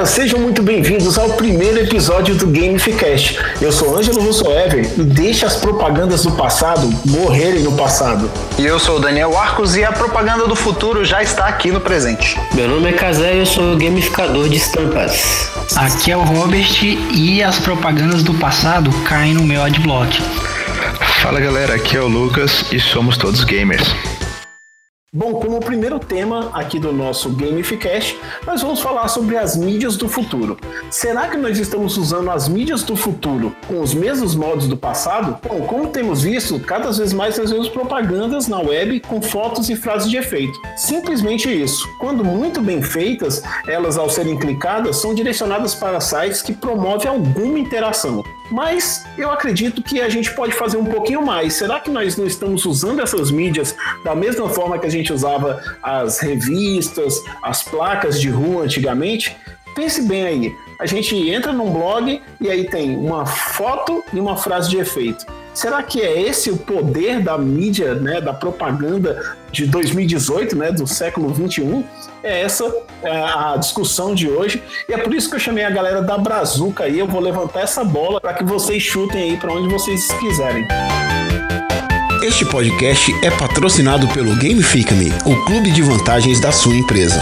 galera, sejam muito bem-vindos ao primeiro episódio do Gamificast. Eu sou Ângelo Russoever e deixe as propagandas do passado morrerem no passado. E eu sou o Daniel Arcos e a propaganda do futuro já está aqui no presente. Meu nome é Casé e eu sou gamificador de estampas. Aqui é o Robert e as propagandas do passado caem no meu adblock. Fala galera, aqui é o Lucas e somos todos gamers. Bom, como primeiro tema aqui do nosso Gamificast, nós vamos falar sobre as mídias do futuro. Será que nós estamos usando as mídias do futuro com os mesmos modos do passado? Bom, como temos visto, cada vez mais nós vemos propagandas na web com fotos e frases de efeito. Simplesmente isso. Quando muito bem feitas, elas ao serem clicadas são direcionadas para sites que promovem alguma interação. Mas eu acredito que a gente pode fazer um pouquinho mais. Será que nós não estamos usando essas mídias da mesma forma que a gente usava as revistas, as placas de rua antigamente? Pense bem aí. A gente entra num blog e aí tem uma foto e uma frase de efeito. Será que é esse o poder da mídia, né, da propaganda de 2018, né, do século 21? É essa é a discussão de hoje e é por isso que eu chamei a galera da Brazuca aí. Eu vou levantar essa bola para que vocês chutem aí para onde vocês quiserem. Este podcast é patrocinado pelo Gamifica-me, o clube de vantagens da sua empresa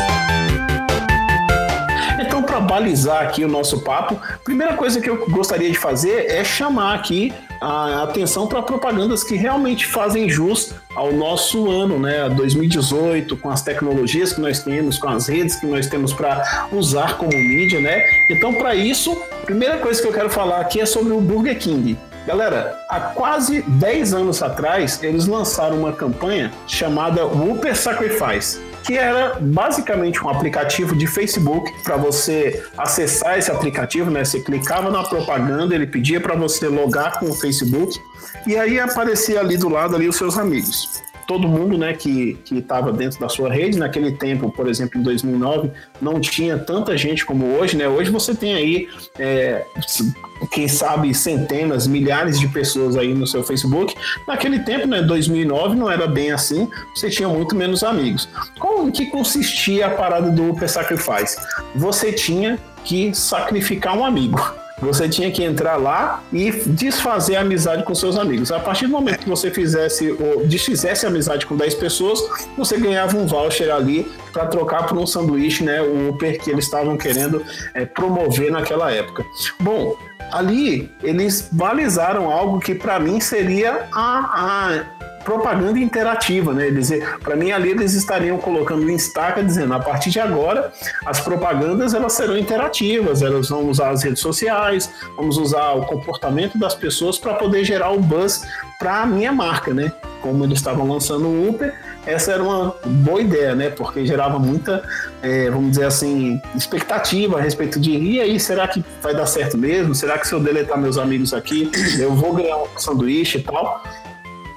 Então, para balizar aqui o nosso papo, a primeira coisa que eu gostaria de fazer é chamar aqui a atenção para propagandas que realmente fazem jus ao nosso ano, né, 2018, com as tecnologias que nós temos, com as redes que nós temos para usar como mídia, né? Então, para isso, a primeira coisa que eu quero falar aqui é sobre o Burger King. Galera, há quase 10 anos atrás, eles lançaram uma campanha chamada Whooper Sacrifice que era basicamente um aplicativo de Facebook para você acessar esse aplicativo, né? Você clicava na propaganda, ele pedia para você logar com o Facebook e aí aparecia ali do lado ali os seus amigos todo mundo né, que estava dentro da sua rede. Naquele tempo, por exemplo, em 2009, não tinha tanta gente como hoje. Né? Hoje você tem aí, é, quem sabe, centenas, milhares de pessoas aí no seu Facebook. Naquele tempo, né, 2009, não era bem assim. Você tinha muito menos amigos. Como que consistia a parada do Upper Sacrifice? Você tinha que sacrificar um amigo. Você tinha que entrar lá e desfazer a amizade com seus amigos. A partir do momento que você fizesse ou desfizesse a amizade com 10 pessoas, você ganhava um voucher ali para trocar por um sanduíche, né? O Uber que eles estavam querendo é, promover naquela época. Bom, ali eles balizaram algo que para mim seria a, a propaganda interativa, né? Para mim ali eles estariam colocando em estaca dizendo a partir de agora as propagandas elas serão interativas, elas vão usar as redes sociais, vamos usar o comportamento das pessoas para poder gerar o buzz para a minha marca, né? Como eles estavam lançando o Uber, essa era uma boa ideia, né? Porque gerava muita, é, vamos dizer assim, expectativa a respeito de e aí, será que vai dar certo mesmo? Será que se eu deletar meus amigos aqui, eu vou ganhar um sanduíche e tal?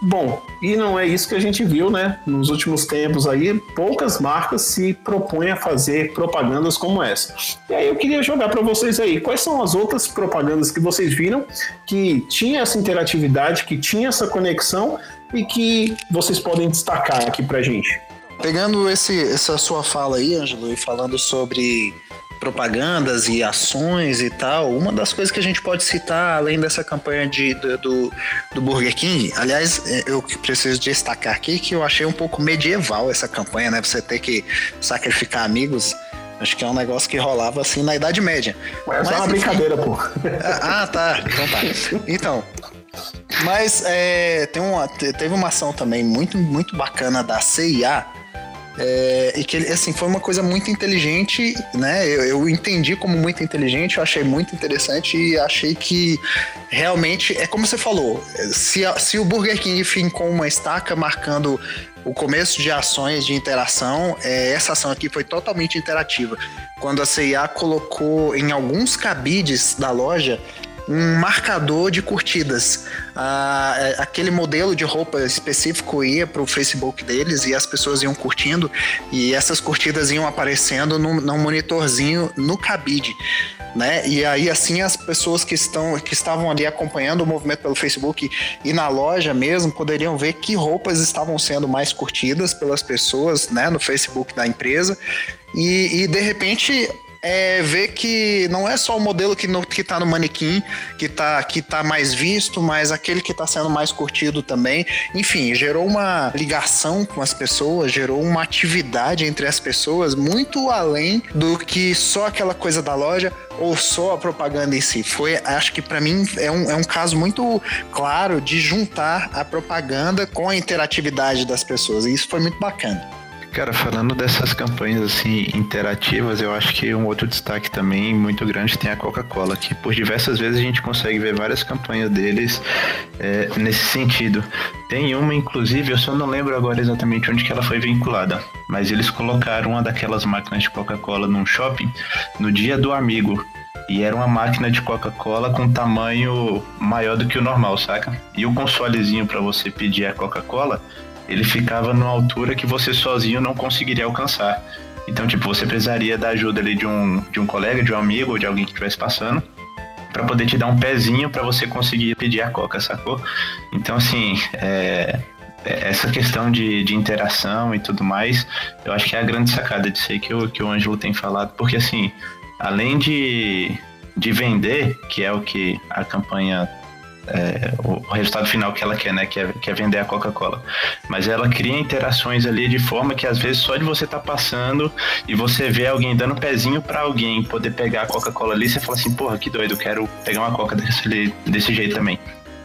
Bom, e não é isso que a gente viu, né? Nos últimos tempos aí, poucas marcas se propõem a fazer propagandas como essa. E aí eu queria jogar para vocês aí, quais são as outras propagandas que vocês viram que tinha essa interatividade, que tinha essa conexão e que vocês podem destacar aqui pra gente? Pegando esse, essa sua fala aí, Ângelo, e falando sobre propagandas e ações e tal, uma das coisas que a gente pode citar, além dessa campanha de, do, do Burger King, aliás, é, eu preciso destacar aqui que eu achei um pouco medieval essa campanha, né? Você ter que sacrificar amigos. Acho que é um negócio que rolava assim na Idade Média. Mas, Mas é uma enfim... brincadeira, pô. Ah, tá. Então tá. Então, mas é, tem uma, teve uma ação também muito, muito bacana da CIA é, e que assim foi uma coisa muito inteligente, né? Eu, eu, entendi como muito inteligente, eu achei muito interessante e achei que realmente é como você falou. Se, se o Burger King fincou uma estaca marcando o começo de ações de interação, é, essa ação aqui foi totalmente interativa. Quando a CIA colocou em alguns cabides da loja um marcador de curtidas. Ah, é, aquele modelo de roupa específico ia para o Facebook deles e as pessoas iam curtindo e essas curtidas iam aparecendo num, num monitorzinho no cabide. Né? E aí assim as pessoas que estão que estavam ali acompanhando o movimento pelo Facebook e na loja mesmo poderiam ver que roupas estavam sendo mais curtidas pelas pessoas, né, no Facebook da empresa. E, e de repente é ver que não é só o modelo que, no, que tá no manequim, que tá, que tá mais visto, mas aquele que tá sendo mais curtido também. Enfim, gerou uma ligação com as pessoas, gerou uma atividade entre as pessoas muito além do que só aquela coisa da loja ou só a propaganda em si. Foi, acho que para mim é um, é um caso muito claro de juntar a propaganda com a interatividade das pessoas. E isso foi muito bacana. Cara, falando dessas campanhas assim interativas, eu acho que um outro destaque também muito grande tem a Coca-Cola, que por diversas vezes a gente consegue ver várias campanhas deles é, nesse sentido. Tem uma, inclusive, eu só não lembro agora exatamente onde que ela foi vinculada, mas eles colocaram uma daquelas máquinas de Coca-Cola num shopping no dia do amigo. E era uma máquina de Coca-Cola com tamanho maior do que o normal, saca? E o consolezinho para você pedir a Coca-Cola ele ficava numa altura que você sozinho não conseguiria alcançar. Então, tipo, você precisaria da ajuda ali de um, de um colega, de um amigo ou de alguém que estivesse passando para poder te dar um pezinho para você conseguir pedir a coca, sacou? Então, assim, é, é, essa questão de, de interação e tudo mais, eu acho que é a grande sacada disso aí que o, que o Ângelo tem falado, porque, assim, além de, de vender, que é o que a campanha é, o resultado final que ela quer, né? Que é, que é vender a Coca-Cola. Mas ela cria interações ali de forma que às vezes só de você estar tá passando e você vê alguém dando pezinho para alguém poder pegar a Coca-Cola ali, você fala assim, porra, que doido, quero pegar uma Coca desse, desse jeito também.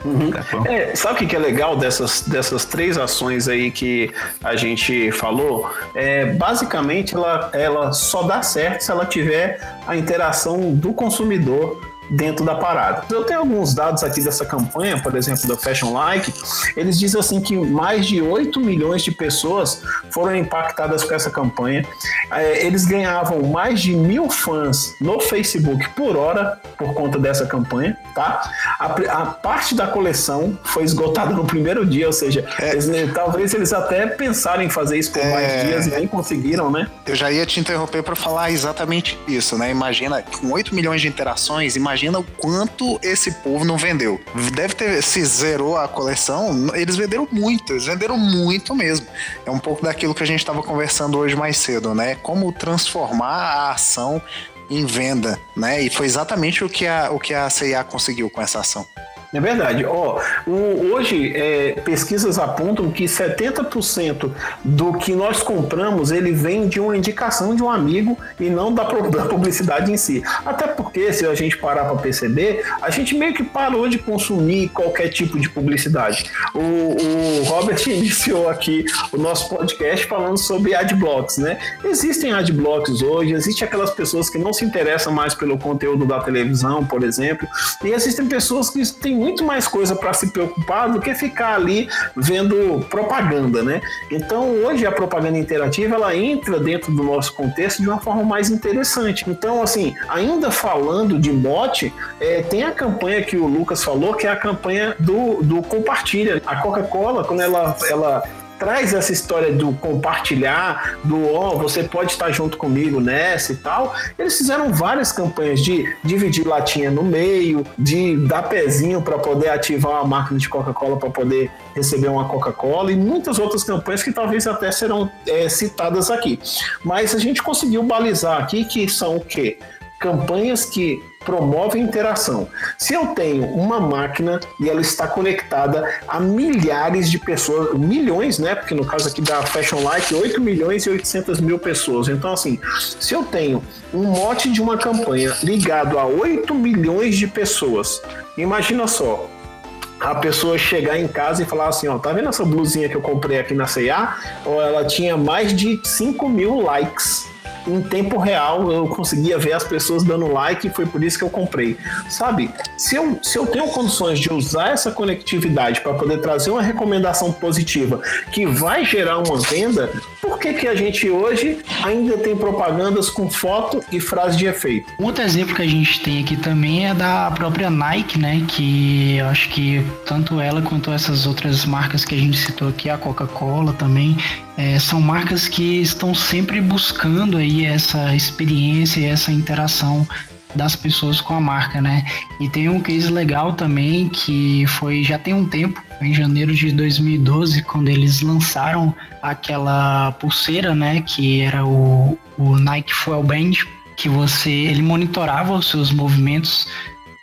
Uhum. Tá é, sabe o que é legal dessas, dessas três ações aí que a gente falou? É, basicamente, ela, ela só dá certo se ela tiver a interação do consumidor dentro da parada. Eu tenho alguns dados aqui dessa campanha, por exemplo, da Fashion Like, eles dizem assim que mais de 8 milhões de pessoas foram impactadas com essa campanha. É, eles ganhavam mais de mil fãs no Facebook por hora por conta dessa campanha, tá? A, a parte da coleção foi esgotada no primeiro dia, ou seja, é. eles, talvez eles até pensaram em fazer isso por é... mais dias e nem conseguiram, né? Eu já ia te interromper para falar exatamente isso, né? Imagina, com 8 milhões de interações, imagina imagina o quanto esse povo não vendeu. Deve ter, se zerou a coleção, eles venderam muito, eles venderam muito mesmo. É um pouco daquilo que a gente estava conversando hoje mais cedo, né? Como transformar a ação em venda, né? E foi exatamente o que a, o que a CIA conseguiu com essa ação. É verdade. Ó, hoje, é, pesquisas apontam que 70% do que nós compramos ele vem de uma indicação de um amigo e não da, da publicidade em si. Até porque, se a gente parar para perceber, a gente meio que parou de consumir qualquer tipo de publicidade. O, o Robert iniciou aqui o nosso podcast falando sobre adblocks, né? Existem adblocks hoje, existem aquelas pessoas que não se interessam mais pelo conteúdo da televisão, por exemplo, e existem pessoas que têm muito mais coisa para se preocupar do que ficar ali vendo propaganda, né? Então hoje a propaganda interativa ela entra dentro do nosso contexto de uma forma mais interessante. Então assim, ainda falando de bot, é, tem a campanha que o Lucas falou que é a campanha do, do compartilha. A Coca-Cola quando ela ela traz essa história do compartilhar, do ó, oh, você pode estar junto comigo nessa e tal. Eles fizeram várias campanhas de dividir latinha no meio, de dar pezinho para poder ativar uma máquina de Coca-Cola para poder receber uma Coca-Cola e muitas outras campanhas que talvez até serão é, citadas aqui. Mas a gente conseguiu balizar aqui que são o quê? Campanhas que promove interação. Se eu tenho uma máquina e ela está conectada a milhares de pessoas, milhões, né? Porque no caso aqui da Fashion Light, 8 milhões e 800 mil pessoas. Então, assim, se eu tenho um mote de uma campanha ligado a 8 milhões de pessoas, imagina só, a pessoa chegar em casa e falar assim, ó, tá vendo essa blusinha que eu comprei aqui na C&A? Ou ela tinha mais de 5 mil likes em tempo real eu conseguia ver as pessoas dando like e foi por isso que eu comprei. Sabe, se eu, se eu tenho condições de usar essa conectividade para poder trazer uma recomendação positiva que vai gerar uma venda, por que, que a gente hoje ainda tem propagandas com foto e frase de efeito? Outro exemplo que a gente tem aqui também é da própria Nike, né? Que eu acho que tanto ela quanto essas outras marcas que a gente citou aqui, a Coca-Cola também, é, são marcas que estão sempre buscando aí essa experiência e essa interação das pessoas com a marca, né? E tem um case legal também que foi já tem um tempo, em janeiro de 2012, quando eles lançaram aquela pulseira, né? Que era o, o Nike Fuel Band. que você ele monitorava os seus movimentos.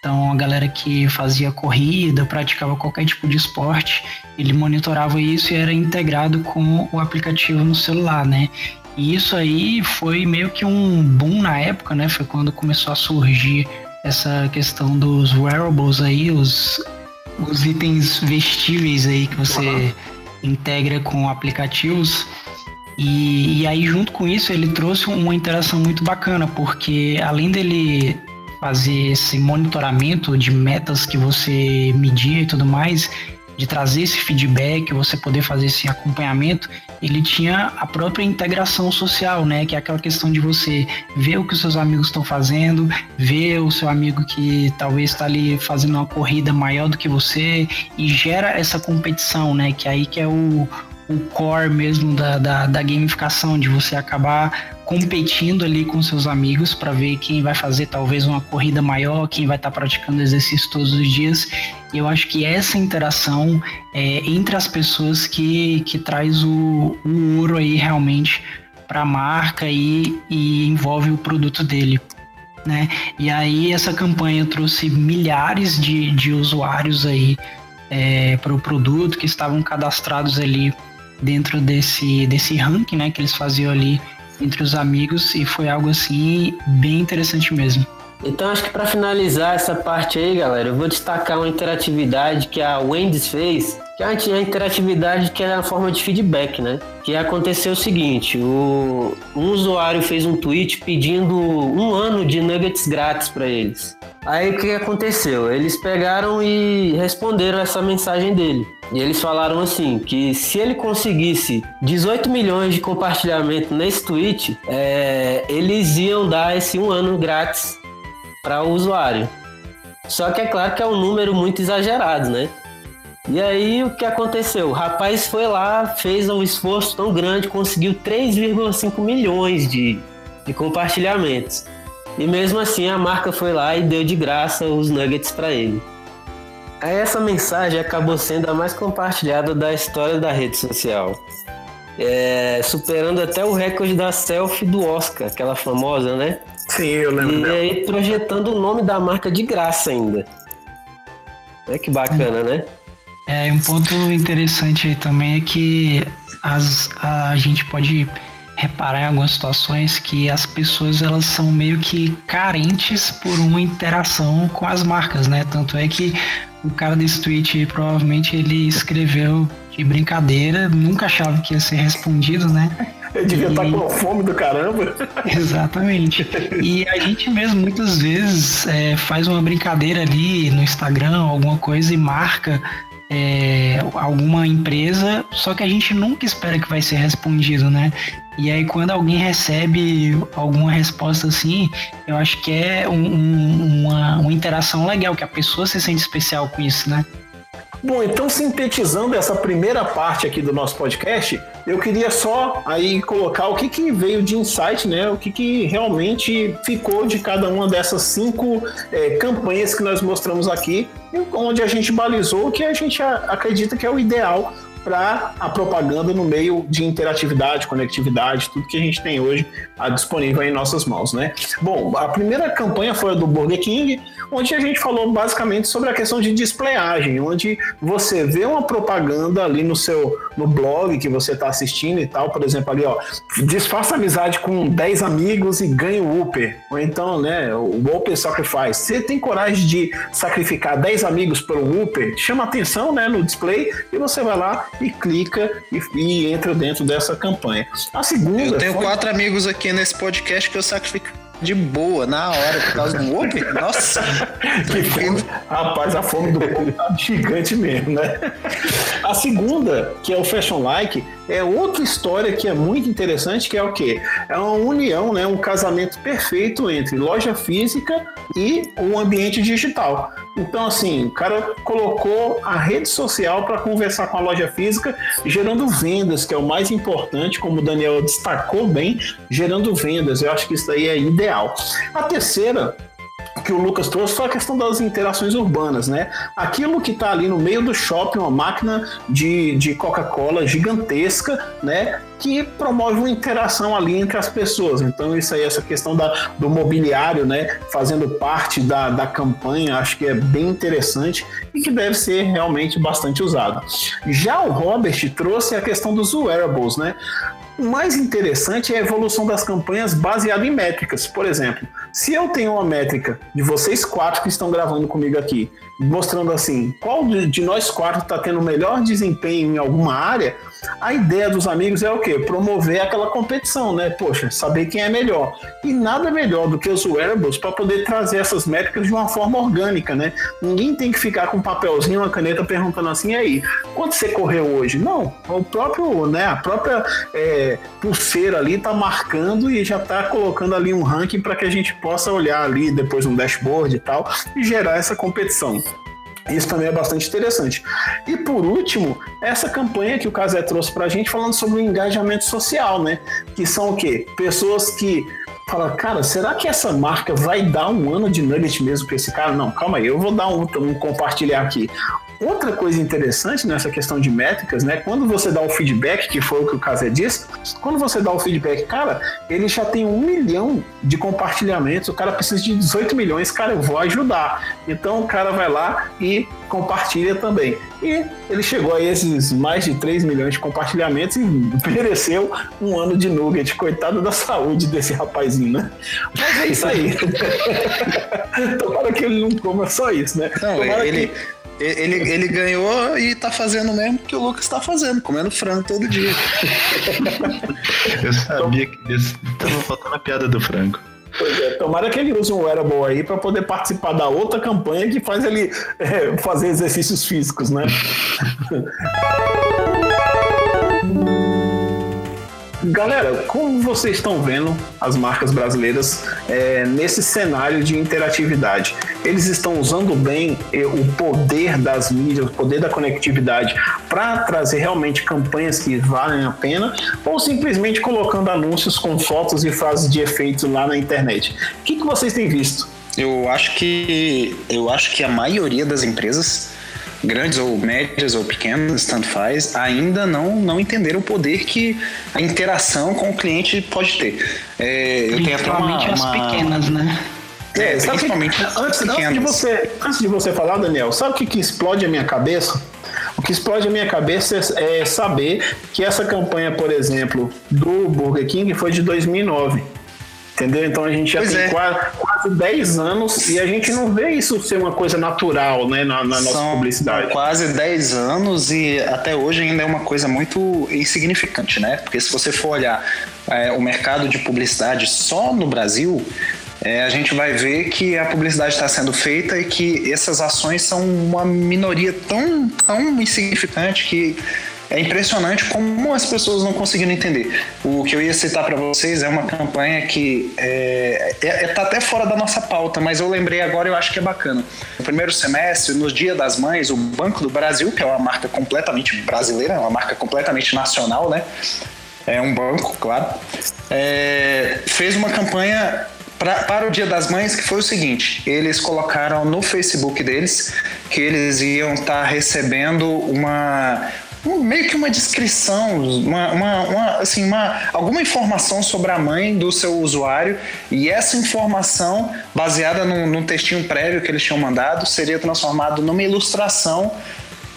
Então a galera que fazia corrida, praticava qualquer tipo de esporte, ele monitorava isso e era integrado com o aplicativo no celular, né? E isso aí foi meio que um boom na época, né? Foi quando começou a surgir essa questão dos wearables aí, os, os itens vestíveis aí que você uhum. integra com aplicativos. E, e aí, junto com isso, ele trouxe uma interação muito bacana, porque além dele fazer esse monitoramento de metas que você media e tudo mais, de trazer esse feedback, você poder fazer esse acompanhamento, ele tinha a própria integração social, né? Que é aquela questão de você ver o que os seus amigos estão fazendo, ver o seu amigo que talvez está ali fazendo uma corrida maior do que você e gera essa competição, né? Que aí que é o, o core mesmo da, da, da gamificação, de você acabar competindo ali com seus amigos para ver quem vai fazer talvez uma corrida maior, quem vai estar tá praticando exercício todos os dias. E eu acho que essa interação é, entre as pessoas que, que traz o, o ouro aí realmente para a marca e, e envolve o produto dele. Né? E aí essa campanha trouxe milhares de, de usuários aí é, para o produto que estavam cadastrados ali dentro desse, desse ranking né, que eles faziam ali entre os amigos e foi algo assim bem interessante mesmo. Então acho que para finalizar essa parte aí, galera, eu vou destacar uma interatividade que a Wendy's fez, que é uma interatividade que é a forma de feedback, né? Que aconteceu o seguinte, o, um usuário fez um tweet pedindo um ano de nuggets grátis para eles. Aí o que aconteceu? Eles pegaram e responderam essa mensagem dele. E eles falaram assim, que se ele conseguisse 18 milhões de compartilhamento nesse tweet, é, eles iam dar esse um ano grátis para o usuário. Só que é claro que é um número muito exagerado, né? E aí o que aconteceu? O rapaz foi lá, fez um esforço tão grande, conseguiu 3,5 milhões de, de compartilhamentos. E mesmo assim a marca foi lá e deu de graça os nuggets para ele. Essa mensagem acabou sendo a mais compartilhada da história da rede social. É, superando até o recorde da selfie do Oscar, aquela famosa, né? Sim, eu lembro. E aí projetando o nome da marca de graça ainda. É que bacana, né? É, um ponto interessante aí também é que as, a gente pode reparar em algumas situações que as pessoas elas são meio que carentes por uma interação com as marcas, né? Tanto é que o cara desse tweet provavelmente ele escreveu de brincadeira, nunca achava que ia ser respondido, né? Eu devia estar com fome do caramba. Exatamente. E a gente mesmo muitas vezes é, faz uma brincadeira ali no Instagram, alguma coisa e marca é, alguma empresa, só que a gente nunca espera que vai ser respondido, né? E aí quando alguém recebe alguma resposta assim, eu acho que é um, um, uma, uma interação legal, que a pessoa se sente especial com isso, né? Bom, então sintetizando essa primeira parte aqui do nosso podcast, eu queria só aí colocar o que, que veio de insight, né? O que, que realmente ficou de cada uma dessas cinco é, campanhas que nós mostramos aqui, onde a gente balizou o que a gente acredita que é o ideal para a propaganda no meio de interatividade, conectividade, tudo que a gente tem hoje disponível em nossas mãos, né? Bom, a primeira campanha foi a do Burger King, onde a gente falou basicamente sobre a questão de displayagem, onde você vê uma propaganda ali no seu no blog que você está assistindo e tal, por exemplo, ali, ó, desfaça amizade com 10 amigos e ganhe o Uber. Ou então, né, o Uber Sacrifice. Você tem coragem de sacrificar 10 amigos pelo Uber? Chama atenção, né, no display e você vai lá e clica e, e entra dentro dessa campanha. A segunda. Eu tenho foi... quatro amigos aqui nesse podcast que eu sacrifico de boa, na hora, por causa do Uber. Nossa! que fome, rapaz, a fome do povo tá gigante mesmo, né? A segunda, que é o Fashion Like, é outra história que é muito interessante, que é o quê? É uma união, né? um casamento perfeito entre loja física e o ambiente digital. Então, assim, o cara colocou a rede social para conversar com a loja física, gerando vendas, que é o mais importante, como o Daniel destacou bem, gerando vendas. Eu acho que isso aí é ideal. A terceira que o Lucas trouxe foi a questão das interações urbanas, né? Aquilo que está ali no meio do shopping, uma máquina de, de Coca-Cola gigantesca, né? Que promove uma interação ali entre as pessoas. Então, isso aí, essa questão da, do mobiliário, né? Fazendo parte da, da campanha, acho que é bem interessante e que deve ser realmente bastante usado. Já o Robert trouxe a questão dos wearables, né? O mais interessante é a evolução das campanhas baseada em métricas. Por exemplo, se eu tenho uma métrica de vocês quatro que estão gravando comigo aqui, mostrando assim, qual de nós quatro está tendo melhor desempenho em alguma área, a ideia dos amigos é o quê? Promover aquela competição, né? Poxa, saber quem é melhor. E nada melhor do que os wearables para poder trazer essas métricas de uma forma orgânica, né? Ninguém tem que ficar com um papelzinho, uma caneta perguntando assim, aí, quanto você correu hoje? Não, o próprio, né? A própria é, pulseira ali está marcando e já está colocando ali um ranking para que a gente possa olhar ali depois no dashboard e tal e gerar essa competição. Isso também é bastante interessante. E por último, essa campanha que o Casé trouxe para a gente falando sobre o engajamento social, né? Que são o quê? Pessoas que falam, cara, será que essa marca vai dar um ano de nugget mesmo para esse cara? Não, calma aí, eu vou dar um, um compartilhar aqui. Outra coisa interessante nessa questão de métricas, né? Quando você dá o feedback, que foi o que o Casé disse, quando você dá o feedback, cara, ele já tem um milhão de compartilhamentos, o cara precisa de 18 milhões, cara, eu vou ajudar. Então o cara vai lá e compartilha também. E ele chegou a esses mais de 3 milhões de compartilhamentos e mereceu um ano de nugget. Coitado da saúde desse rapazinho, né? Mas é isso aí. Tomara que ele não coma só isso, né? Não, Tomara ele. Que ele, ele ganhou e tá fazendo o mesmo que o Lucas tá fazendo, comendo frango todo dia. Eu sabia que tava faltando a piada do frango. Pois é, tomara que ele use um wearable aí para poder participar da outra campanha que faz ele é, fazer exercícios físicos, né? Galera, como vocês estão vendo as marcas brasileiras é, nesse cenário de interatividade? Eles estão usando bem é, o poder das mídias, o poder da conectividade para trazer realmente campanhas que valem a pena ou simplesmente colocando anúncios com fotos e frases de efeitos lá na internet? O que, que vocês têm visto? Eu acho que eu acho que a maioria das empresas grandes ou médias ou pequenas, tanto faz, ainda não, não entenderam o poder que a interação com o cliente pode ter. É, eu tenho até uma, as uma... pequenas, né? É, principalmente que, antes, antes, de você, antes de você falar, Daniel, sabe o que, que explode a minha cabeça? O que explode a minha cabeça é, é saber que essa campanha, por exemplo, do Burger King foi de 2009. Entendeu? Então a gente já pois tem é. quase, quase 10 anos e a gente não vê isso ser uma coisa natural né, na, na nossa publicidade. Quase 10 anos e até hoje ainda é uma coisa muito insignificante, né? Porque se você for olhar é, o mercado de publicidade só no Brasil, é, a gente vai ver que a publicidade está sendo feita e que essas ações são uma minoria tão, tão insignificante que é impressionante como as pessoas não conseguiram entender. O que eu ia citar para vocês é uma campanha que é, é, é, tá até fora da nossa pauta, mas eu lembrei agora e eu acho que é bacana. No primeiro semestre, no Dia das Mães, o Banco do Brasil, que é uma marca completamente brasileira, uma marca completamente nacional, né? É um banco, claro. É, fez uma campanha pra, para o Dia das Mães que foi o seguinte: eles colocaram no Facebook deles que eles iam estar tá recebendo uma, meio que uma descrição, uma, uma, uma, assim, uma, alguma informação sobre a mãe do seu usuário e essa informação, baseada num, num textinho prévio que eles tinham mandado, seria transformado numa ilustração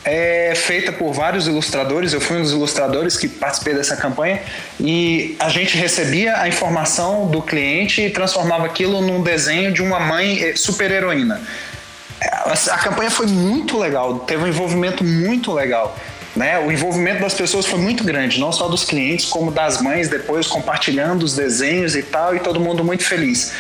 é, feita por vários ilustradores. Eu fui um dos ilustradores que participei dessa campanha e a gente recebia a informação do cliente e transformava aquilo num desenho de uma mãe eh, super heroína. A campanha foi muito legal, teve um envolvimento muito legal. Né? O envolvimento das pessoas foi muito grande, não só dos clientes, como das mães, depois compartilhando os desenhos e tal, e todo mundo muito feliz.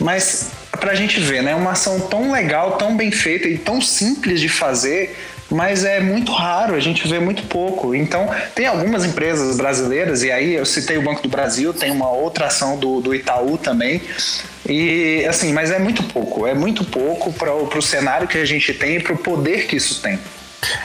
Mas para a gente ver, né? Uma ação tão legal, tão bem feita e tão simples de fazer, mas é muito raro, a gente vê muito pouco. Então, tem algumas empresas brasileiras, e aí eu citei o Banco do Brasil, tem uma outra ação do, do Itaú também. E assim, mas é muito pouco, é muito pouco para o cenário que a gente tem e para o poder que isso tem.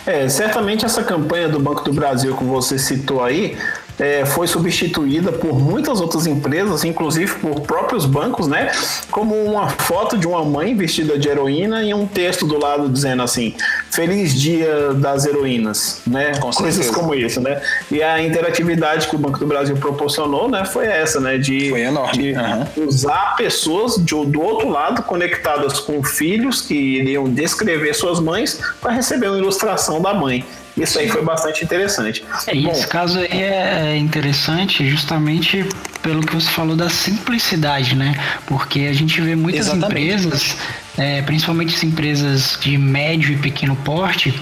É, certamente essa campanha do Banco do Brasil que você citou aí é, foi substituída por muitas outras empresas, inclusive por próprios bancos, né? Como uma foto de uma mãe vestida de heroína e um texto do lado dizendo assim: Feliz Dia das Heroínas, né? Com Coisas certeza. como isso, né? E a interatividade que o Banco do Brasil proporcionou, né? Foi essa, né? De, de uhum. usar pessoas de, do outro lado conectadas com filhos que iriam descrever suas mães para receber uma ilustração da mãe. Isso aí foi bastante interessante. É, Bom, esse caso aí é interessante justamente pelo que você falou da simplicidade, né? Porque a gente vê muitas exatamente. empresas, é, principalmente as empresas de médio e pequeno porte,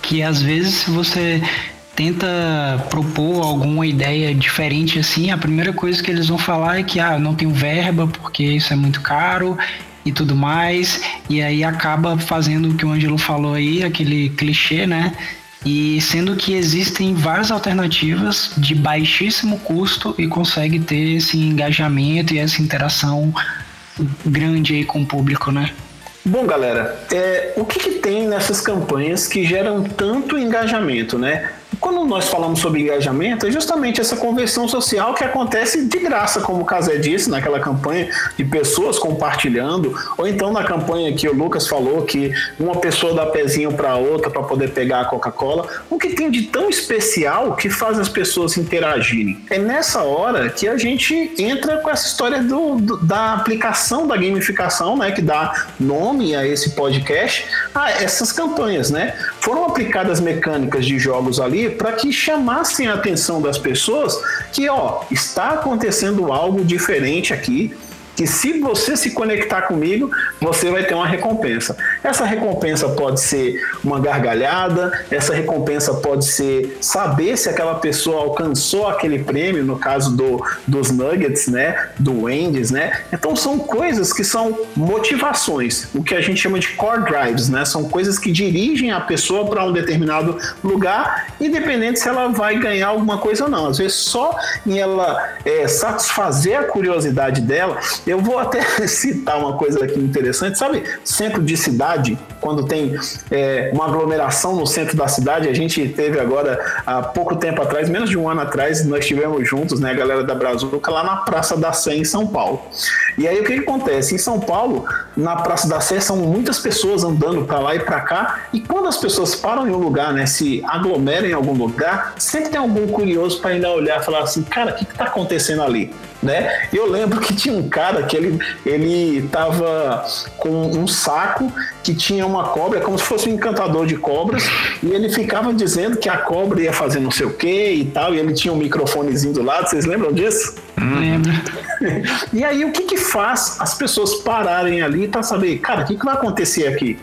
que às vezes você tenta propor alguma ideia diferente assim, a primeira coisa que eles vão falar é que ah, não tenho verba porque isso é muito caro e tudo mais, e aí acaba fazendo o que o Ângelo falou aí, aquele clichê, né? E sendo que existem várias alternativas de baixíssimo custo e consegue ter esse engajamento e essa interação grande aí com o público, né? Bom, galera, é, o que, que tem nessas campanhas que geram tanto engajamento, né? Quando nós falamos sobre engajamento, é justamente essa conversão social que acontece de graça, como o Casé disse, naquela campanha de pessoas compartilhando, ou então na campanha que o Lucas falou, que uma pessoa dá pezinho para outra para poder pegar a Coca-Cola. O que tem de tão especial que faz as pessoas interagirem? É nessa hora que a gente entra com essa história do, do da aplicação da gamificação, né, que dá nome a esse podcast, a essas campanhas, né? Foram aplicadas mecânicas de jogos ali para que chamassem a atenção das pessoas que, ó, está acontecendo algo diferente aqui que se você se conectar comigo, você vai ter uma recompensa. Essa recompensa pode ser uma gargalhada, essa recompensa pode ser saber se aquela pessoa alcançou aquele prêmio, no caso do, dos Nuggets, né, do Wendy's, né? Então são coisas que são motivações, o que a gente chama de core drives, né? São coisas que dirigem a pessoa para um determinado lugar, independente se ela vai ganhar alguma coisa ou não. Às vezes só em ela é, satisfazer a curiosidade dela, eu vou até citar uma coisa aqui interessante, sabe? Centro de cidade, quando tem é, uma aglomeração no centro da cidade, a gente teve agora há pouco tempo atrás, menos de um ano atrás, nós estivemos juntos, né, a galera da Brazuca, lá na Praça da Sé em São Paulo. E aí o que, que acontece? Em São Paulo, na Praça da Sé, são muitas pessoas andando para lá e para cá, e quando as pessoas param em um lugar, né, se aglomeram em algum lugar, sempre tem algum curioso para ainda olhar e falar assim, cara, o que está acontecendo ali? Né? Eu lembro que tinha um cara que ele, ele tava com um saco que tinha uma cobra, como se fosse um encantador de cobras, e ele ficava dizendo que a cobra ia fazer não sei o que e tal, e ele tinha um microfonezinho do lado, vocês lembram disso? Lembro. E aí, o que que faz as pessoas pararem ali para saber, cara, o que, que vai acontecer aqui?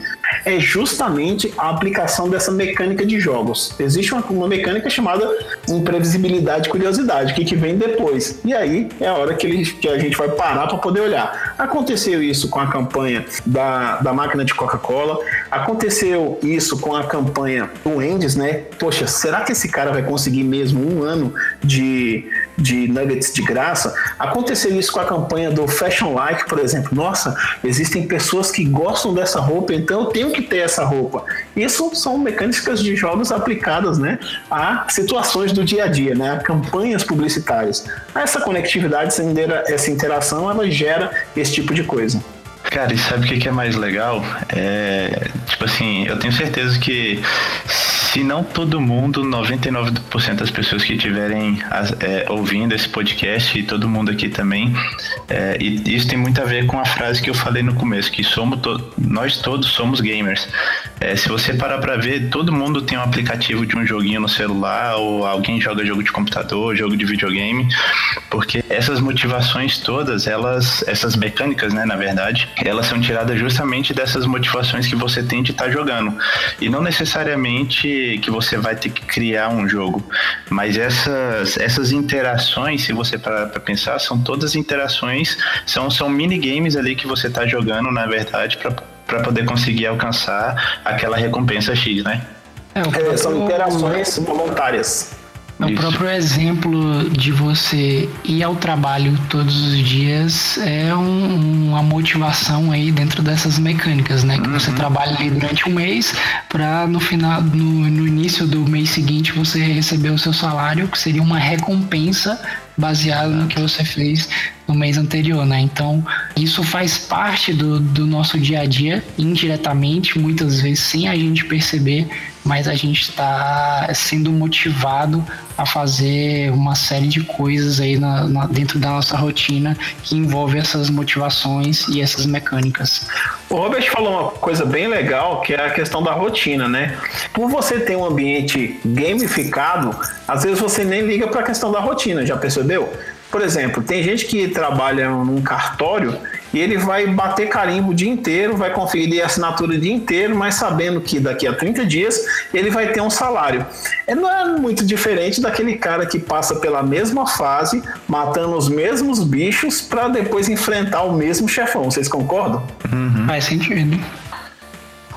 é justamente a aplicação dessa mecânica de jogos. Existe uma, uma mecânica chamada imprevisibilidade e curiosidade, que, que vem depois. E aí é a hora que, ele, que a gente vai parar para poder olhar. Aconteceu isso com a campanha da, da máquina de Coca-Cola, aconteceu isso com a campanha do Wendy's, né? Poxa, será que esse cara vai conseguir mesmo um ano de de nuggets de graça. Aconteceu isso com a campanha do Fashion Like, por exemplo. Nossa, existem pessoas que gostam dessa roupa, então eu tenho que ter essa roupa. Isso são mecânicas de jogos aplicadas né, a situações do dia a dia, né, a campanhas publicitárias. Essa conectividade, essa interação, ela gera esse tipo de coisa. Cara, e sabe o que é mais legal? É, tipo assim, eu tenho certeza que se não todo mundo, 99% das pessoas que estiverem é, ouvindo esse podcast e todo mundo aqui também, é, e isso tem muito a ver com a frase que eu falei no começo, que somos to nós todos somos gamers. É, se você parar para ver, todo mundo tem um aplicativo de um joguinho no celular, ou alguém joga jogo de computador, jogo de videogame, porque essas motivações todas, elas, essas mecânicas, né, na verdade, elas são tiradas justamente dessas motivações que você tem de estar tá jogando. E não necessariamente que, você vai ter que criar um jogo. Mas essas, essas interações, se você parar para pensar, são todas interações, são, são minigames ali que você está jogando, na verdade, para poder conseguir alcançar aquela recompensa X, né? É, é, são interações voluntárias. O próprio exemplo de você ir ao trabalho todos os dias é um, uma motivação aí dentro dessas mecânicas, né? Que uhum. você trabalha ali durante um mês para no final, no, no início do mês seguinte você receber o seu salário, que seria uma recompensa baseado no que você fez no mês anterior, né? Então, isso faz parte do, do nosso dia a dia, indiretamente, muitas vezes sem a gente perceber, mas a gente está sendo motivado a fazer uma série de coisas aí na, na, dentro da nossa rotina que envolve essas motivações e essas mecânicas. O Robert falou uma coisa bem legal que é a questão da rotina, né? Por você ter um ambiente gamificado, às vezes você nem liga para a questão da rotina, já percebeu? Por exemplo, tem gente que trabalha num cartório e ele vai bater carimbo o dia inteiro, vai conferir a assinatura o dia inteiro, mas sabendo que daqui a 30 dias ele vai ter um salário. É, não é muito diferente daquele cara que passa pela mesma fase, matando os mesmos bichos, para depois enfrentar o mesmo chefão. Vocês concordam? Uhum. Faz sentido.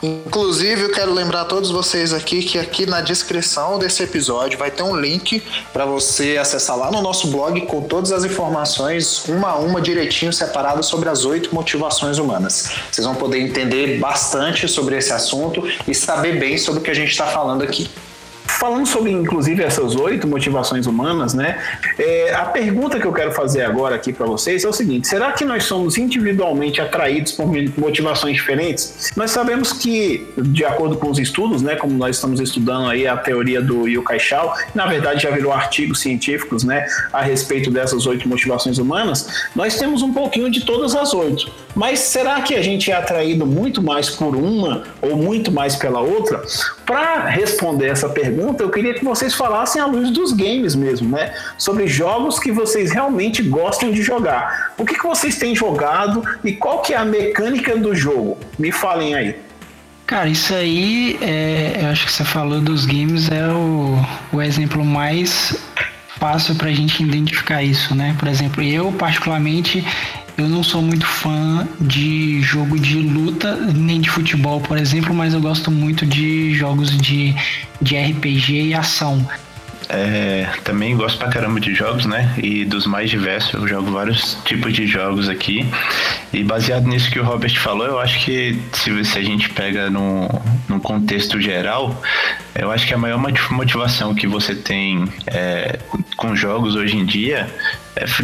Inclusive, eu quero lembrar a todos vocês aqui que aqui na descrição desse episódio vai ter um link para você acessar lá no nosso blog com todas as informações, uma a uma, direitinho, separado sobre as oito motivações humanas. Vocês vão poder entender bastante sobre esse assunto e saber bem sobre o que a gente está falando aqui. Falando sobre, inclusive, essas oito motivações humanas, né? É, a pergunta que eu quero fazer agora aqui para vocês é o seguinte: será que nós somos individualmente atraídos por motivações diferentes? Nós sabemos que, de acordo com os estudos, né, como nós estamos estudando aí a teoria do Yukai Shao, na verdade já virou artigos científicos, né, a respeito dessas oito motivações humanas, nós temos um pouquinho de todas as oito. Mas será que a gente é atraído muito mais por uma ou muito mais pela outra? Para responder essa pergunta, eu queria que vocês falassem à luz dos games mesmo, né? Sobre jogos que vocês realmente gostam de jogar. O que, que vocês têm jogado e qual que é a mecânica do jogo? Me falem aí. Cara, isso aí, é, eu acho que você falou dos games, é o, o exemplo mais fácil para a gente identificar isso, né? Por exemplo, eu particularmente eu não sou muito fã de jogo de luta, nem de futebol, por exemplo, mas eu gosto muito de jogos de, de RPG e ação. É, também gosto pra caramba de jogos, né? E dos mais diversos, eu jogo vários tipos de jogos aqui. E baseado nisso que o Robert falou, eu acho que se, se a gente pega num, num contexto geral, eu acho que a maior motivação que você tem é, com jogos hoje em dia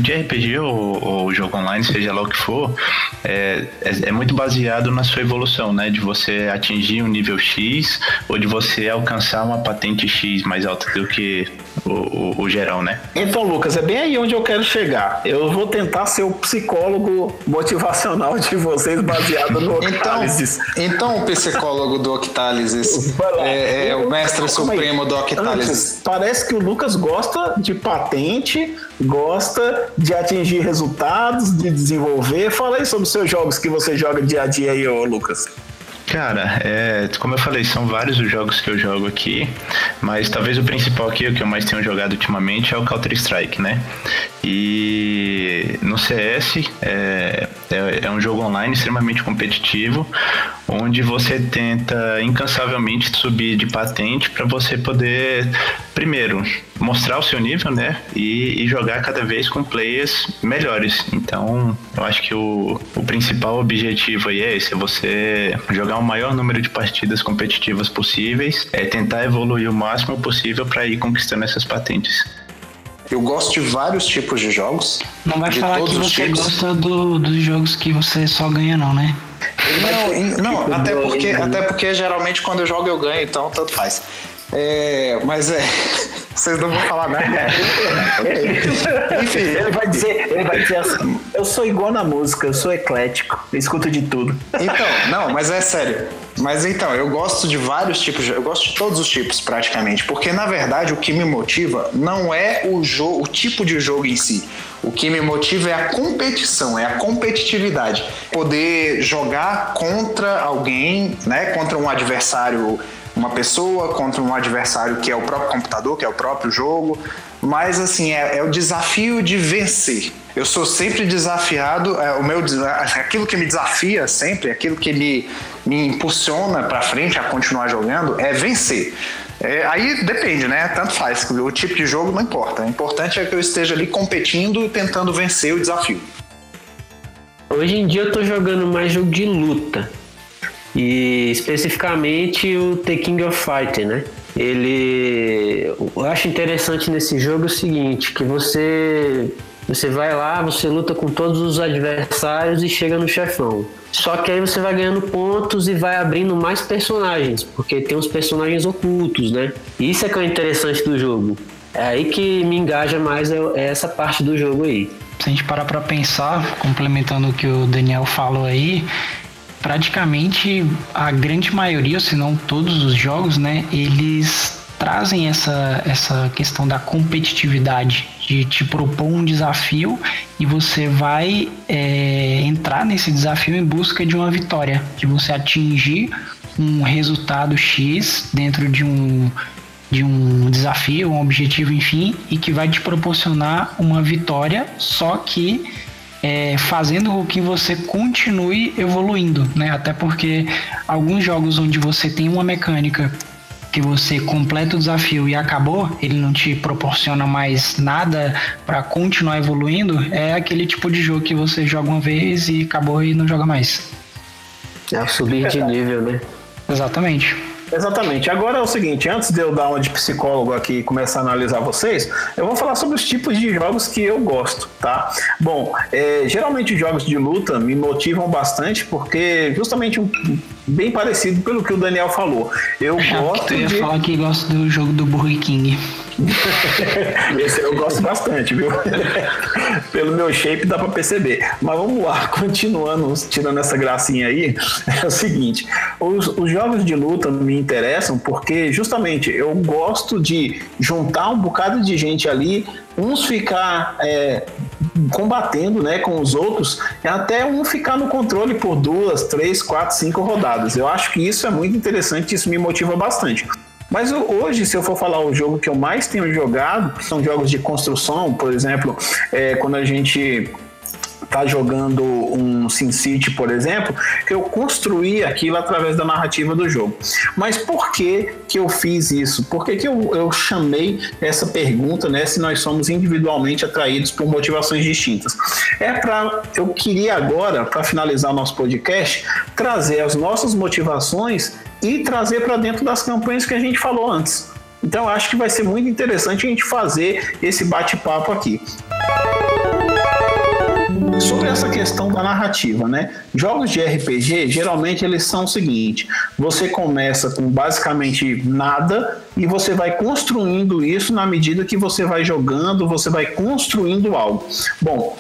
de RPG ou, ou, jogo online, seja lá o que for, é, é, é, muito baseado na sua evolução, né? De você atingir um nível X ou de você alcançar uma patente X mais alta do que o, o, o, geral, né? Então, Lucas, é bem aí onde eu quero chegar. Eu vou tentar ser o psicólogo motivacional de vocês baseado no Octálisis. Então, então o psicólogo do Octálisis é, é, o mestre supremo do Octálisis. Parece que o Lucas gosta de patente, gosta de atingir resultados, de desenvolver. Fala aí sobre os seus jogos que você joga dia a dia aí, ô Lucas. Cara, é, como eu falei, são vários os jogos que eu jogo aqui, mas talvez o principal aqui, o que eu mais tenho jogado ultimamente, é o Counter-Strike, né? E no CS é, é, é, um jogo online extremamente competitivo, onde você tenta incansavelmente subir de patente para você poder, primeiro, mostrar o seu nível, né? E, e, jogar cada vez com players melhores. Então, eu acho que o, o principal objetivo aí é esse: é você jogar o maior número de partidas competitivas possíveis, é tentar evoluir o máximo possível para ir conquistando essas patentes. Eu gosto de vários tipos de jogos. Não vai falar que você tipos. gosta do, dos jogos que você só ganha, não, né? Não, não até, porque, até porque geralmente quando eu jogo eu ganho, então tanto faz. É, mas é. Vocês não vão falar nada. Enfim, ele vai dizer, ele vai dizer assim: eu sou igual na música, eu sou eclético, eu escuto de tudo. Então, não, mas é sério. Mas então, eu gosto de vários tipos, de, eu gosto de todos os tipos praticamente, porque na verdade o que me motiva não é o jogo, o tipo de jogo em si. O que me motiva é a competição, é a competitividade. Poder jogar contra alguém, né, contra um adversário uma pessoa contra um adversário que é o próprio computador, que é o próprio jogo. Mas assim, é, é o desafio de vencer. Eu sou sempre desafiado, é, o meu, aquilo que me desafia sempre, aquilo que me, me impulsiona para frente a continuar jogando é vencer. É, aí depende, né? Tanto faz. O tipo de jogo não importa. O importante é que eu esteja ali competindo e tentando vencer o desafio. Hoje em dia eu tô jogando mais jogo de luta. E especificamente o The King of Fighter, né? Ele. Eu acho interessante nesse jogo o seguinte, que você. Você vai lá, você luta com todos os adversários e chega no chefão. Só que aí você vai ganhando pontos e vai abrindo mais personagens, porque tem os personagens ocultos, né? Isso é que é interessante do jogo. É aí que me engaja mais é, é essa parte do jogo aí. Se a gente parar pra pensar, complementando o que o Daniel falou aí, praticamente a grande maioria, se não todos os jogos, né, eles trazem essa, essa questão da competitividade, de te propor um desafio e você vai é, entrar nesse desafio em busca de uma vitória, de você atingir um resultado X dentro de um, de um desafio, um objetivo, enfim, e que vai te proporcionar uma vitória, só que é, fazendo com que você continue evoluindo, né? Até porque alguns jogos onde você tem uma mecânica que você completa o desafio e acabou, ele não te proporciona mais nada para continuar evoluindo, é aquele tipo de jogo que você joga uma vez e acabou e não joga mais. É subir de nível, né? Exatamente. Exatamente. Agora é o seguinte, antes de eu dar uma de psicólogo aqui e começar a analisar vocês, eu vou falar sobre os tipos de jogos que eu gosto, tá? Bom, é, geralmente jogos de luta me motivam bastante porque justamente um, bem parecido pelo que o Daniel falou. Eu É, gosto tu ia de... falar que gosta do jogo do Burger King. Esse eu gosto bastante, viu? Pelo meu shape dá pra perceber. Mas vamos lá, continuando, tirando essa gracinha aí, é o seguinte: os, os jogos de luta me interessam porque justamente eu gosto de juntar um bocado de gente ali, uns ficar é, combatendo né, com os outros, até um ficar no controle por duas, três, quatro, cinco rodadas. Eu acho que isso é muito interessante, isso me motiva bastante. Mas hoje, se eu for falar o jogo que eu mais tenho jogado, são jogos de construção, por exemplo, é, quando a gente tá jogando um SimCity, por exemplo, eu construí aquilo através da narrativa do jogo. Mas por que que eu fiz isso? Por que, que eu, eu chamei essa pergunta, né, se nós somos individualmente atraídos por motivações distintas? É para eu queria agora, para finalizar o nosso podcast, trazer as nossas motivações e trazer para dentro das campanhas que a gente falou antes. Então acho que vai ser muito interessante a gente fazer esse bate-papo aqui. Sobre essa questão da narrativa, né? Jogos de RPG, geralmente eles são o seguinte: você começa com basicamente nada e você vai construindo isso na medida que você vai jogando, você vai construindo algo. Bom,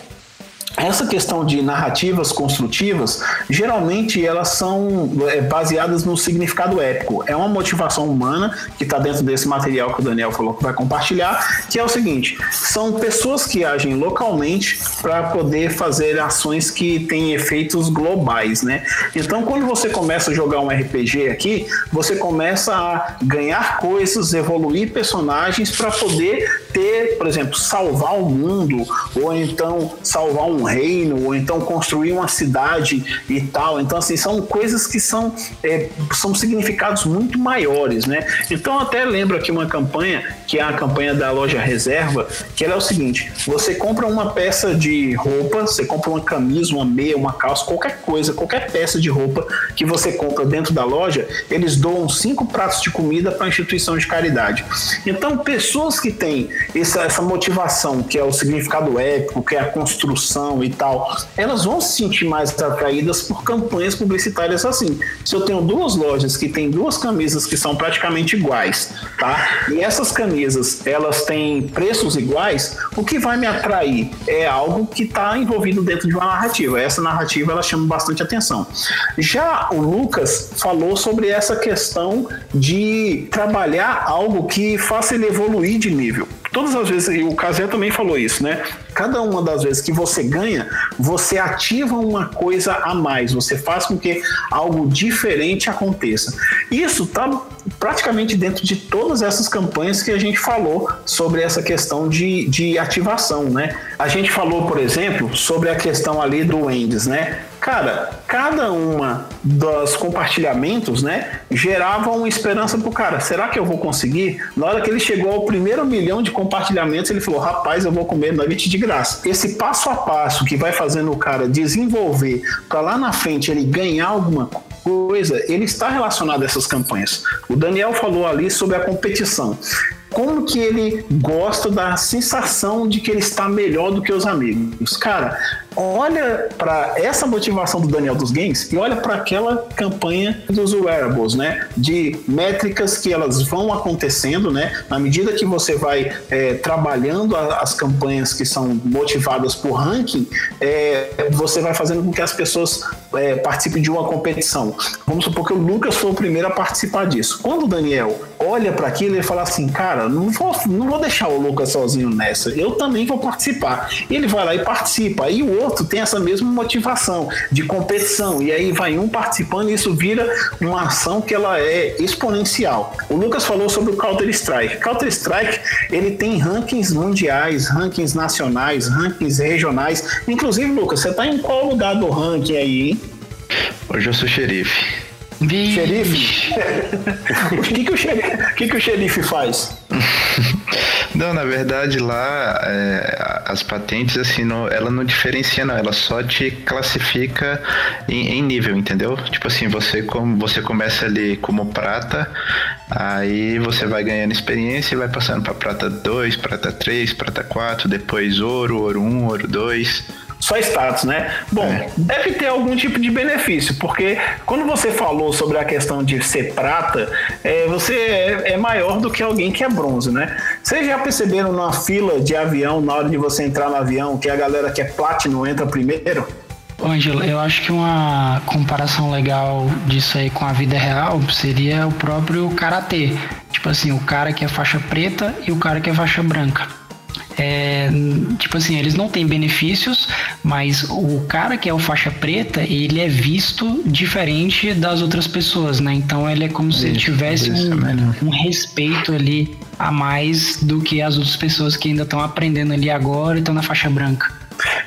essa questão de narrativas construtivas, geralmente elas são é, baseadas no significado épico. É uma motivação humana que está dentro desse material que o Daniel falou que vai compartilhar, que é o seguinte: são pessoas que agem localmente para poder fazer ações que têm efeitos globais, né? Então, quando você começa a jogar um RPG aqui, você começa a ganhar coisas, evoluir personagens para poder ter, por exemplo, salvar o mundo, ou então salvar um reino, ou então construir uma cidade e tal. Então, assim, são coisas que são, é, são significados muito maiores, né? Então, até lembro aqui uma campanha, que é a campanha da loja reserva, que ela é o seguinte: você compra uma peça de roupa, você compra uma camisa, uma meia, uma calça, qualquer coisa, qualquer peça de roupa que você compra dentro da loja, eles doam cinco pratos de comida para a instituição de caridade. Então, pessoas que têm essa, essa motivação, que é o significado épico, que é a construção e tal, elas vão se sentir mais atraídas por campanhas publicitárias assim. Se eu tenho duas lojas que têm duas camisas que são praticamente iguais, tá? E essas camisas, elas têm preços iguais, o que vai me atrair é algo que está envolvido dentro de uma narrativa. Essa narrativa, ela chama bastante atenção. Já o Lucas falou sobre essa questão de trabalhar algo que faça ele evoluir de nível. Todas as vezes, e o Casé também falou isso, né? Cada uma das vezes que você ganha, você ativa uma coisa a mais, você faz com que algo diferente aconteça. Isso tá praticamente dentro de todas essas campanhas que a gente falou sobre essa questão de, de ativação, né? A gente falou, por exemplo, sobre a questão ali do Wendy's, né? Cara, cada uma dos compartilhamentos, né, gerava uma esperança pro cara. Será que eu vou conseguir? Na hora que ele chegou ao primeiro milhão de compartilhamentos, ele falou: rapaz, eu vou comer nugget de graça. Esse passo a passo que vai fazendo o cara desenvolver para lá na frente ele ganhar alguma coisa, ele está relacionado a essas campanhas. O Daniel falou ali sobre a competição como que ele gosta da sensação de que ele está melhor do que os amigos. Cara, olha para essa motivação do Daniel dos Games e olha para aquela campanha dos wearables, né? De métricas que elas vão acontecendo, né? Na medida que você vai é, trabalhando as campanhas que são motivadas por ranking, é, você vai fazendo com que as pessoas é, participem de uma competição. Vamos supor que o Lucas foi o primeiro a participar disso. Quando o Daniel olha para aquilo, ele fala assim, cara, não vou, não vou deixar o Lucas sozinho nessa. Eu também vou participar. Ele vai lá e participa. E o outro outro tem essa mesma motivação de competição. E aí vai um participando e isso vira uma ação que ela é exponencial. O Lucas falou sobre o Counter-Strike. Counter-Strike, ele tem rankings mundiais, rankings nacionais, rankings regionais. Inclusive, Lucas, você tá em qual lugar do ranking aí, hein? Hoje eu sou xerife. Xerife? o que, que, o xerife, que, que o xerife faz? Não, na verdade lá é, as patentes assim, não, ela não diferencia não, ela só te classifica em, em, nível, entendeu? Tipo assim, você como você começa ali como prata, aí você vai ganhando experiência e vai passando para prata 2, prata 3, prata 4, depois ouro, ouro 1, ouro 2 só status, né? Bom, é. deve ter algum tipo de benefício, porque quando você falou sobre a questão de ser prata, é, você é, é, maior do que alguém que é bronze, né? Vocês já perceberam na fila de avião, na hora de você entrar no avião, que a galera que é platino entra primeiro? Ângelo, eu acho que uma comparação legal disso aí com a vida real seria o próprio karatê. Tipo assim, o cara que é faixa preta e o cara que é faixa branca. É, tipo assim, eles não têm benefícios, mas o cara que é o faixa preta, ele é visto diferente das outras pessoas, né? Então ele é como se ele tivesse um, um respeito ali a mais do que as outras pessoas que ainda estão aprendendo ali agora e estão na faixa branca.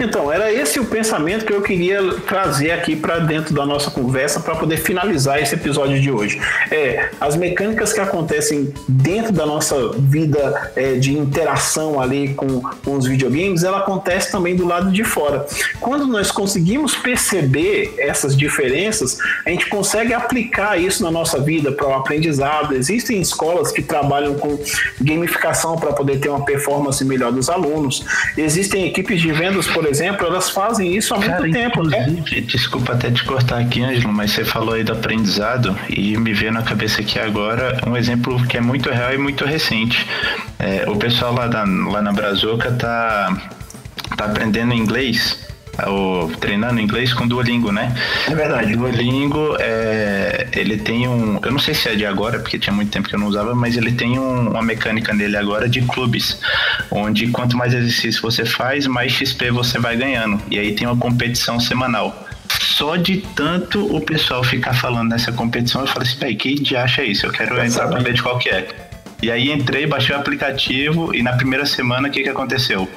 Então, era esse o pensamento que eu queria trazer aqui para dentro da nossa conversa para poder finalizar esse episódio de hoje. É, as mecânicas que acontecem dentro da nossa vida é, de interação ali com, com os videogames, ela acontece também do lado de fora. Quando nós conseguimos perceber essas diferenças, a gente consegue aplicar isso na nossa vida para o aprendizado. Existem escolas que trabalham com gamificação para poder ter uma performance melhor dos alunos. Existem equipes de vendas por exemplo, elas fazem isso há muito Cara, tempo, né? Desculpa até te cortar aqui, Ângelo, mas você falou aí do aprendizado e me veio na cabeça aqui agora um exemplo que é muito real e muito recente. É, o pessoal lá, da, lá na Brazuca tá, tá aprendendo inglês o, treinando inglês com Duolingo, né? É verdade. O Duolingo, é, ele tem um. Eu não sei se é de agora, porque tinha muito tempo que eu não usava, mas ele tem um, uma mecânica nele agora de clubes, onde quanto mais exercício você faz, mais XP você vai ganhando. E aí tem uma competição semanal só de tanto o pessoal ficar falando nessa competição, eu falei assim, peraí, que de acha isso? Eu quero entrar pra ver de qual que é. E aí entrei, baixei o aplicativo e na primeira semana o que, que aconteceu?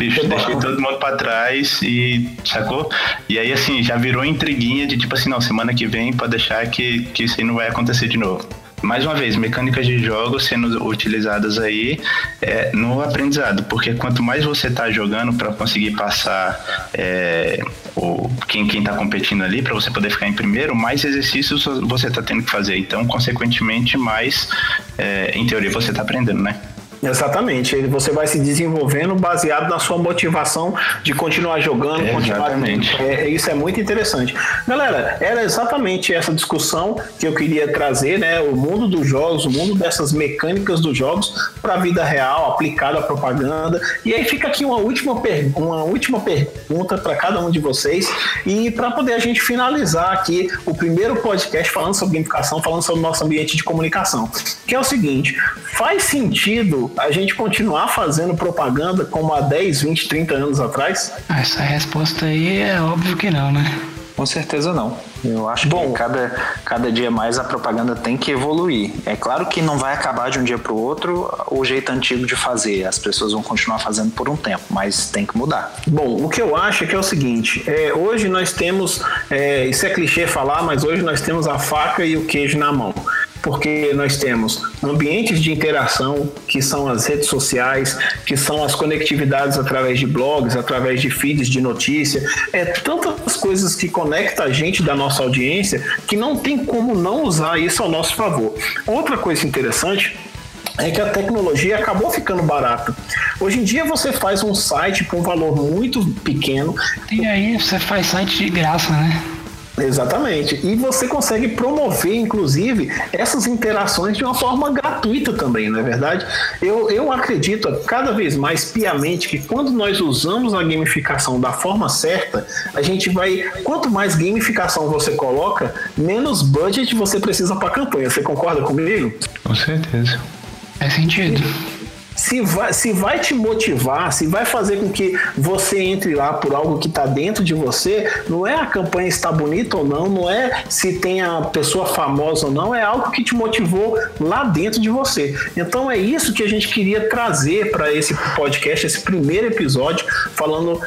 Bicho, deixei todo mundo pra trás e sacou? E aí, assim, já virou intriguinha de tipo assim, não, semana que vem pode deixar que, que isso aí não vai acontecer de novo. Mais uma vez, mecânicas de jogos sendo utilizadas aí é, no aprendizado, porque quanto mais você está jogando para conseguir passar é, o, quem está competindo ali, para você poder ficar em primeiro, mais exercícios você está tendo que fazer. Então, consequentemente, mais, é, em teoria, você está aprendendo, né? Exatamente. Você vai se desenvolvendo baseado na sua motivação de continuar jogando, é, continuar. Exatamente. É, isso é muito interessante. Galera, era exatamente essa discussão que eu queria trazer, né? O mundo dos jogos, o mundo dessas mecânicas dos jogos para a vida real, aplicada à propaganda. E aí fica aqui uma última, per... uma última pergunta para cada um de vocês e para poder a gente finalizar aqui o primeiro podcast falando sobre gamificação, falando sobre o nosso ambiente de comunicação, que é o seguinte: faz sentido a gente continuar fazendo propaganda como há 10, 20, 30 anos atrás? Essa resposta aí é óbvio que não, né? Com certeza não. Eu acho Bom, que cada, cada dia mais a propaganda tem que evoluir. É claro que não vai acabar de um dia para o outro o jeito antigo de fazer. As pessoas vão continuar fazendo por um tempo, mas tem que mudar. Bom, o que eu acho é que é o seguinte: é, hoje nós temos, é, isso é clichê falar, mas hoje nós temos a faca e o queijo na mão porque nós temos ambientes de interação, que são as redes sociais, que são as conectividades através de blogs, através de feeds de notícia, é tantas coisas que conectam a gente da nossa audiência que não tem como não usar isso ao nosso favor. Outra coisa interessante é que a tecnologia acabou ficando barata. Hoje em dia você faz um site com um valor muito pequeno. E aí você faz site de graça, né? Exatamente. E você consegue promover, inclusive, essas interações de uma forma gratuita também, não é verdade? Eu, eu acredito cada vez mais piamente que quando nós usamos a gamificação da forma certa, a gente vai. Quanto mais gamificação você coloca, menos budget você precisa para a campanha. Você concorda comigo? Com certeza. Faz sentido se vai, se vai te motivar, se vai fazer com que você entre lá por algo que está dentro de você, não é a campanha estar bonita ou não, não é se tem a pessoa famosa ou não, é algo que te motivou lá dentro de você. Então é isso que a gente queria trazer para esse podcast, esse primeiro episódio, falando,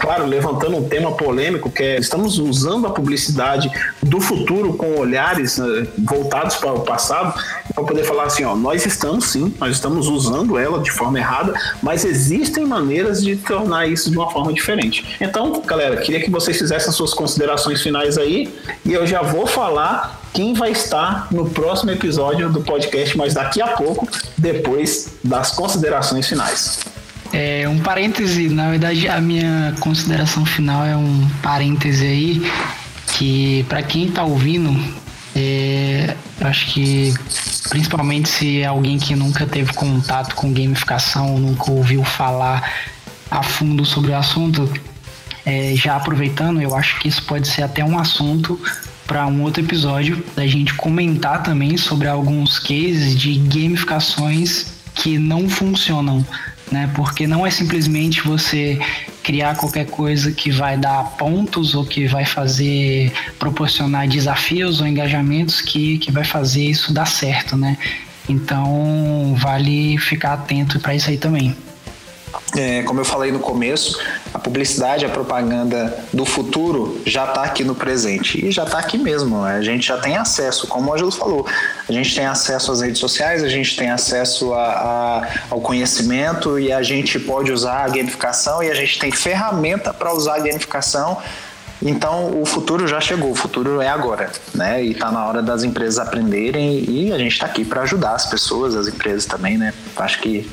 claro, levantando um tema polêmico, que é estamos usando a publicidade do futuro com olhares né, voltados para o passado, para poder falar assim, ó, nós estamos sim, nós estamos usando ela de forma errada, mas existem maneiras de tornar isso de uma forma diferente. Então, galera, queria que vocês fizessem as suas considerações finais aí e eu já vou falar quem vai estar no próximo episódio do podcast, mas daqui a pouco, depois das considerações finais. É um parêntese, na verdade a minha consideração final é um parêntese aí que para quem está ouvindo é, acho que principalmente se é alguém que nunca teve contato com gamificação, nunca ouviu falar a fundo sobre o assunto, é, já aproveitando, eu acho que isso pode ser até um assunto para um outro episódio, da gente comentar também sobre alguns cases de gamificações que não funcionam, né? Porque não é simplesmente você criar qualquer coisa que vai dar pontos ou que vai fazer proporcionar desafios ou engajamentos que, que vai fazer isso dar certo, né? Então vale ficar atento para isso aí também. É, como eu falei no começo, a publicidade, a propaganda do futuro já está aqui no presente e já está aqui mesmo. A gente já tem acesso, como o Ângelo falou, a gente tem acesso às redes sociais, a gente tem acesso a, a, ao conhecimento e a gente pode usar a gamificação e a gente tem ferramenta para usar a gamificação. Então o futuro já chegou, o futuro é agora, né? E está na hora das empresas aprenderem e a gente está aqui para ajudar as pessoas, as empresas também, né? Acho que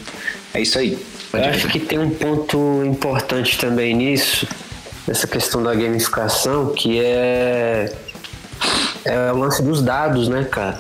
é isso aí. Eu acho que tem um ponto importante também nisso, nessa questão da gamificação, que é, é o lance dos dados, né, cara?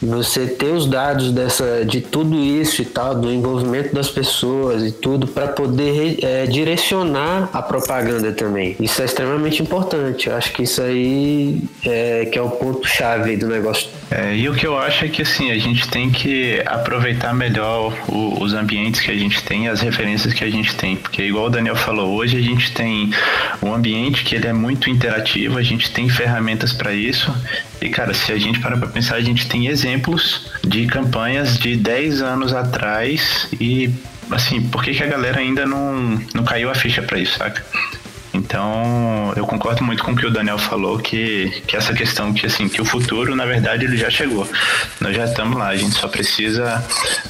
Você ter os dados dessa de tudo isso e tal do envolvimento das pessoas e tudo para poder é, direcionar a propaganda também. Isso é extremamente importante. Eu acho que isso aí é que é o ponto chave do negócio. É, e o que eu acho é que assim a gente tem que aproveitar melhor o, os ambientes que a gente tem as referências que a gente tem porque igual o Daniel falou hoje a gente tem um ambiente que ele é muito interativo a gente tem ferramentas para isso e cara se a gente parar para pensar a gente tem exemplos de campanhas de 10 anos atrás e assim, por que, que a galera ainda não, não caiu a ficha para isso, saca? Então, eu concordo muito com o que o Daniel falou, que, que essa questão que assim, que o futuro, na verdade, ele já chegou. Nós já estamos lá, a gente só precisa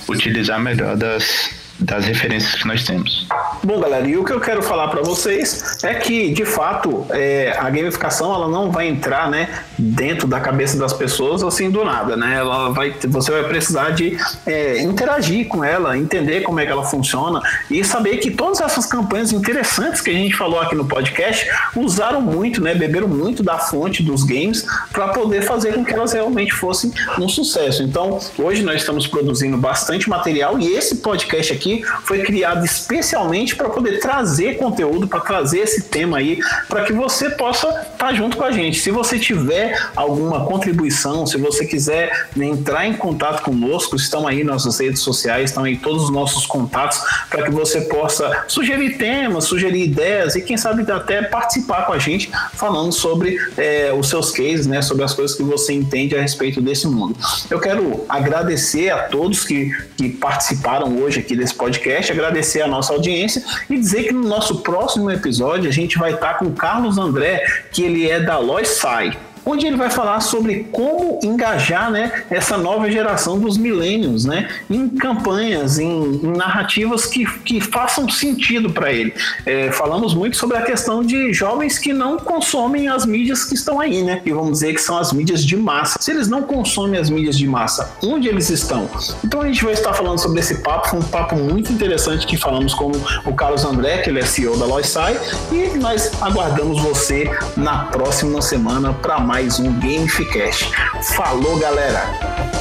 utilizar melhor das, das referências que nós temos. Bom, galera, e o que eu quero falar para vocês é que, de fato, é, a gamificação ela não vai entrar, né, dentro da cabeça das pessoas assim do nada, né? Ela vai, você vai precisar de é, interagir com ela, entender como é que ela funciona e saber que todas essas campanhas interessantes que a gente falou aqui no podcast usaram muito, né, beberam muito da fonte dos games para poder fazer com que elas realmente fossem um sucesso. Então, hoje nós estamos produzindo bastante material e esse podcast aqui aqui foi criado especialmente para poder trazer conteúdo, para trazer esse tema aí, para que você possa estar tá junto com a gente. Se você tiver alguma contribuição, se você quiser né, entrar em contato conosco, estão aí nossas redes sociais, estão aí todos os nossos contatos para que você possa sugerir temas, sugerir ideias e quem sabe até participar com a gente falando sobre é, os seus cases, né, sobre as coisas que você entende a respeito desse mundo. Eu quero agradecer a todos que, que participaram hoje aqui desse podcast, agradecer a nossa audiência e dizer que no nosso próximo episódio a gente vai estar com o Carlos André, que ele é da Loisai onde ele vai falar sobre como engajar né, essa nova geração dos milênios né, em campanhas, em, em narrativas que, que façam sentido para ele. É, falamos muito sobre a questão de jovens que não consomem as mídias que estão aí, né? E vamos dizer que são as mídias de massa. Se eles não consomem as mídias de massa, onde eles estão? Então a gente vai estar falando sobre esse papo, foi um papo muito interessante que falamos com o Carlos André, que ele é CEO da Loisai, e nós aguardamos você na próxima semana para mais mais um Gamificast. Falou, galera!